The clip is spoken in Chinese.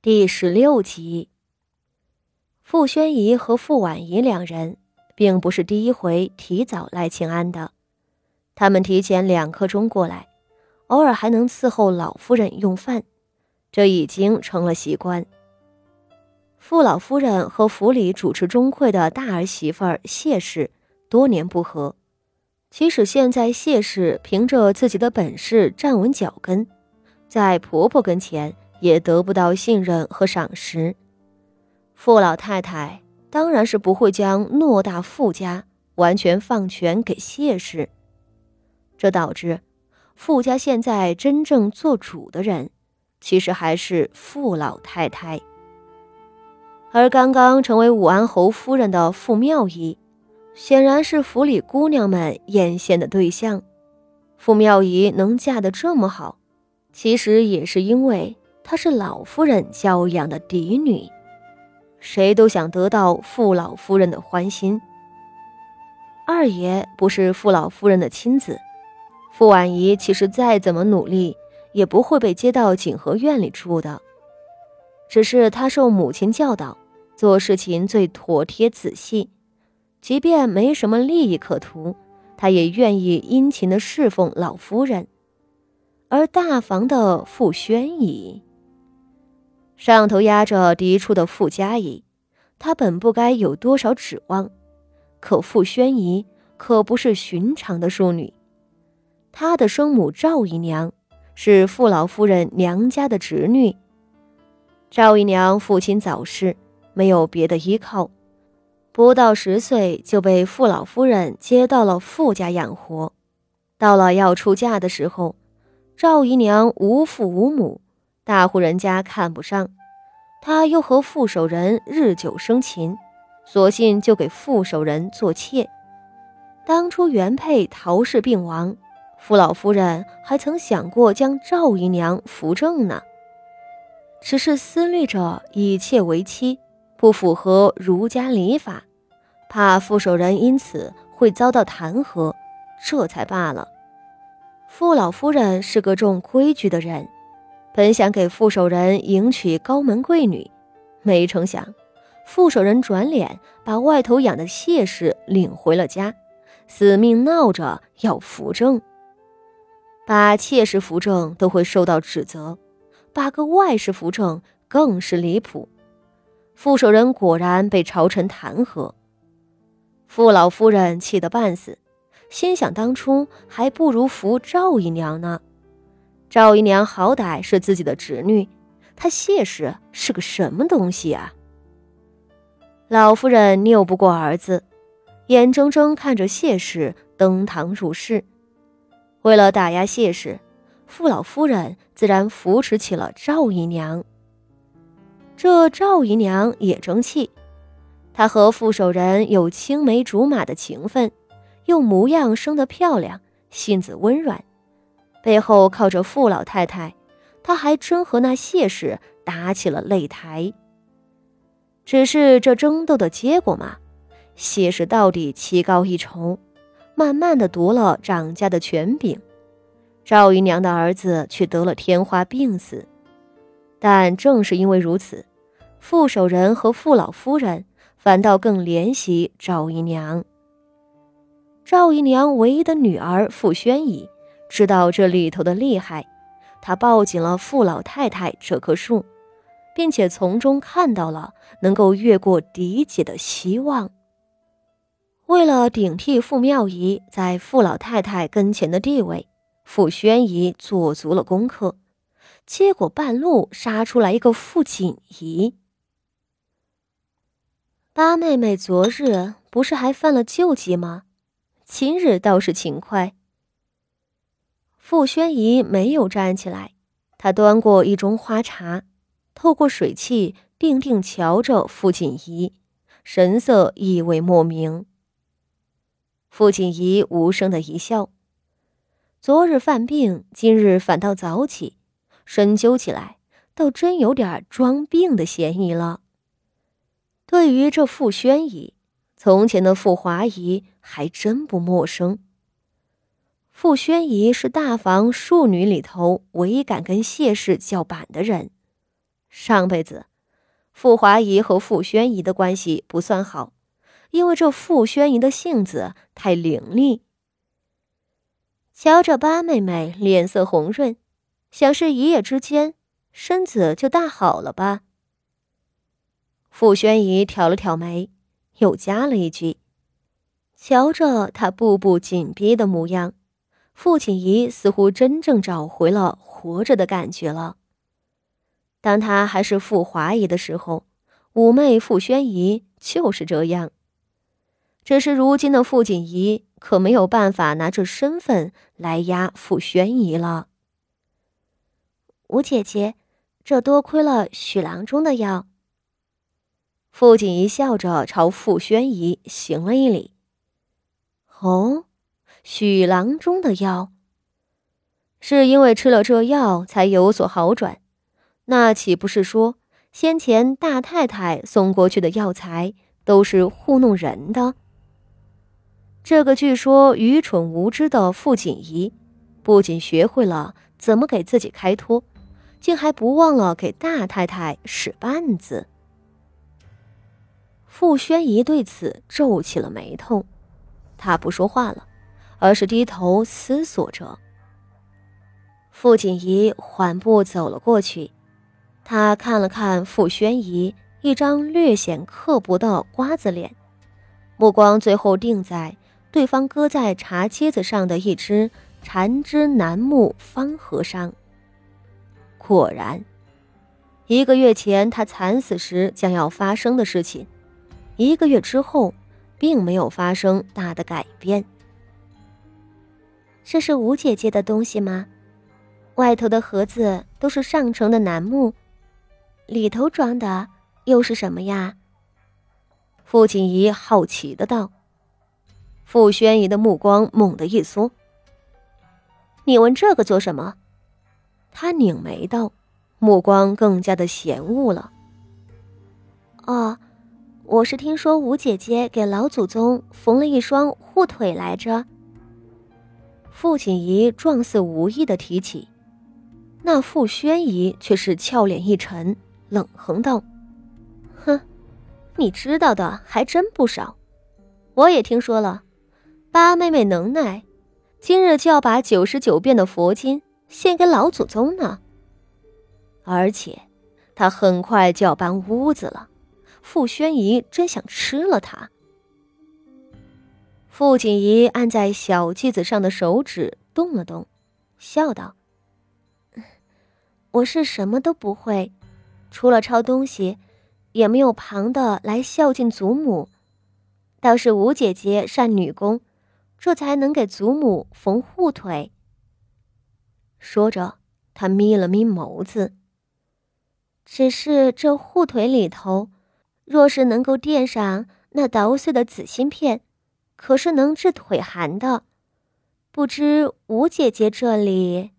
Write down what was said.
第十六集，傅宣仪和傅婉仪两人并不是第一回提早来请安的，他们提前两刻钟过来，偶尔还能伺候老夫人用饭，这已经成了习惯。傅老夫人和府里主持钟会的大儿媳妇谢氏多年不和，即使现在谢氏凭着自己的本事站稳脚跟，在婆婆跟前。也得不到信任和赏识，傅老太太当然是不会将偌大傅家完全放权给谢氏。这导致傅家现在真正做主的人，其实还是傅老太太。而刚刚成为武安侯夫人的傅妙仪，显然是府里姑娘们艳羡的对象。傅妙仪能嫁得这么好，其实也是因为。她是老夫人教养的嫡女，谁都想得到傅老夫人的欢心。二爷不是傅老夫人的亲子，傅婉仪其实再怎么努力，也不会被接到景和院里住的。只是她受母亲教导，做事情最妥帖仔细，即便没什么利益可图，她也愿意殷勤的侍奉老夫人。而大房的傅宣仪。上头压着嫡出的傅家仪，她本不该有多少指望，可傅宣仪可不是寻常的淑女。她的生母赵姨娘是傅老夫人娘家的侄女。赵姨娘父亲早逝，没有别的依靠，不到十岁就被傅老夫人接到了傅家养活。到了要出嫁的时候，赵姨娘无父无母。大户人家看不上，他又和傅守仁日久生情，索性就给傅守仁做妾。当初原配陶氏病亡，傅老夫人还曾想过将赵姨娘扶正呢，只是思虑着以妾为妻不符合儒家礼法，怕傅守仁因此会遭到弹劾，这才罢了。傅老夫人是个重规矩的人。本想给傅守仁迎娶高门贵女，没成想，傅守仁转脸把外头养的谢氏领回了家，死命闹着要扶正。把妾室扶正都会受到指责，把个外室扶正更是离谱。傅守仁果然被朝臣弹劾，傅老夫人气得半死，心想当初还不如扶赵姨娘呢。赵姨娘好歹是自己的侄女，她谢氏是个什么东西啊？老夫人拗不过儿子，眼睁睁看着谢氏登堂入室。为了打压谢氏，傅老夫人自然扶持起了赵姨娘。这赵姨娘也争气，她和傅守仁有青梅竹马的情分，又模样生得漂亮，性子温软。背后靠着傅老太太，他还真和那谢氏打起了擂台。只是这争斗的结果嘛，谢氏到底棋高一筹，慢慢的夺了掌家的权柄。赵姨娘的儿子却得了天花病死。但正是因为如此，傅守仁和傅老夫人反倒更怜惜赵姨娘。赵姨娘唯一的女儿傅宣仪。知道这里头的厉害，他抱紧了傅老太太这棵树，并且从中看到了能够越过嫡姐的希望。为了顶替傅妙仪在傅老太太跟前的地位，傅宣仪做足了功课，结果半路杀出来一个傅锦仪。八妹妹昨日不是还犯了旧疾吗？今日倒是勤快。傅宣仪没有站起来，她端过一盅花茶，透过水汽定定瞧着傅锦仪，神色意味莫名。傅锦仪无声的一笑，昨日犯病，今日反倒早起，深究起来，倒真有点装病的嫌疑了。对于这傅宣仪，从前的傅华仪还真不陌生。傅宣仪是大房庶女里头唯一敢跟谢氏叫板的人，上辈子，傅华仪和傅宣仪的关系不算好，因为这傅宣仪的性子太伶俐。瞧着八妹妹脸色红润，想是一夜之间身子就大好了吧？傅宣仪挑了挑眉，又加了一句：“瞧着她步步紧逼的模样，傅锦仪似乎真正找回了活着的感觉了。”当他还是傅华仪的时候，五妹傅宣仪就是这样。只是如今的傅锦仪可没有办法拿这身份来压傅宣仪了。吴姐姐，这多亏了许郎中的药。傅锦仪笑着朝傅宣仪行了一礼。哦，许郎中的药，是因为吃了这药才有所好转。那岂不是说，先前大太太送过去的药材都是糊弄人的？这个据说愚蠢无知的傅锦仪，不仅学会了怎么给自己开脱，竟还不忘了给大太太使绊子。傅宣仪对此皱起了眉头，他不说话了，而是低头思索着。傅锦仪缓步走了过去。他看了看傅宣仪一张略显刻薄的瓜子脸，目光最后定在对方搁在茶几子上的一只缠枝楠木方盒上。果然，一个月前他惨死时将要发生的事情，一个月之后并没有发生大的改变。这是吴姐姐的东西吗？外头的盒子都是上乘的楠木。里头装的又是什么呀？傅锦仪好奇的道。傅宣仪的目光猛地一缩：“你问这个做什么？”他拧眉道，目光更加的嫌恶了。“哦，我是听说吴姐姐给老祖宗缝了一双护腿来着。”傅锦仪状似无意的提起，那傅宣仪却是俏脸一沉。冷哼道：“哼，你知道的还真不少。我也听说了，八妹妹能耐，今日就要把九十九变的佛经献给老祖宗呢。而且，她很快就要搬屋子了。傅宣仪真想吃了她。”傅锦仪按在小机子上的手指动了动，笑道：“我是什么都不会。”除了抄东西，也没有旁的来孝敬祖母，倒是吴姐姐善女工，这才能给祖母缝护腿。说着，她眯了眯眸子。只是这护腿里头，若是能够垫上那捣碎的紫心片，可是能治腿寒的。不知吴姐姐这里。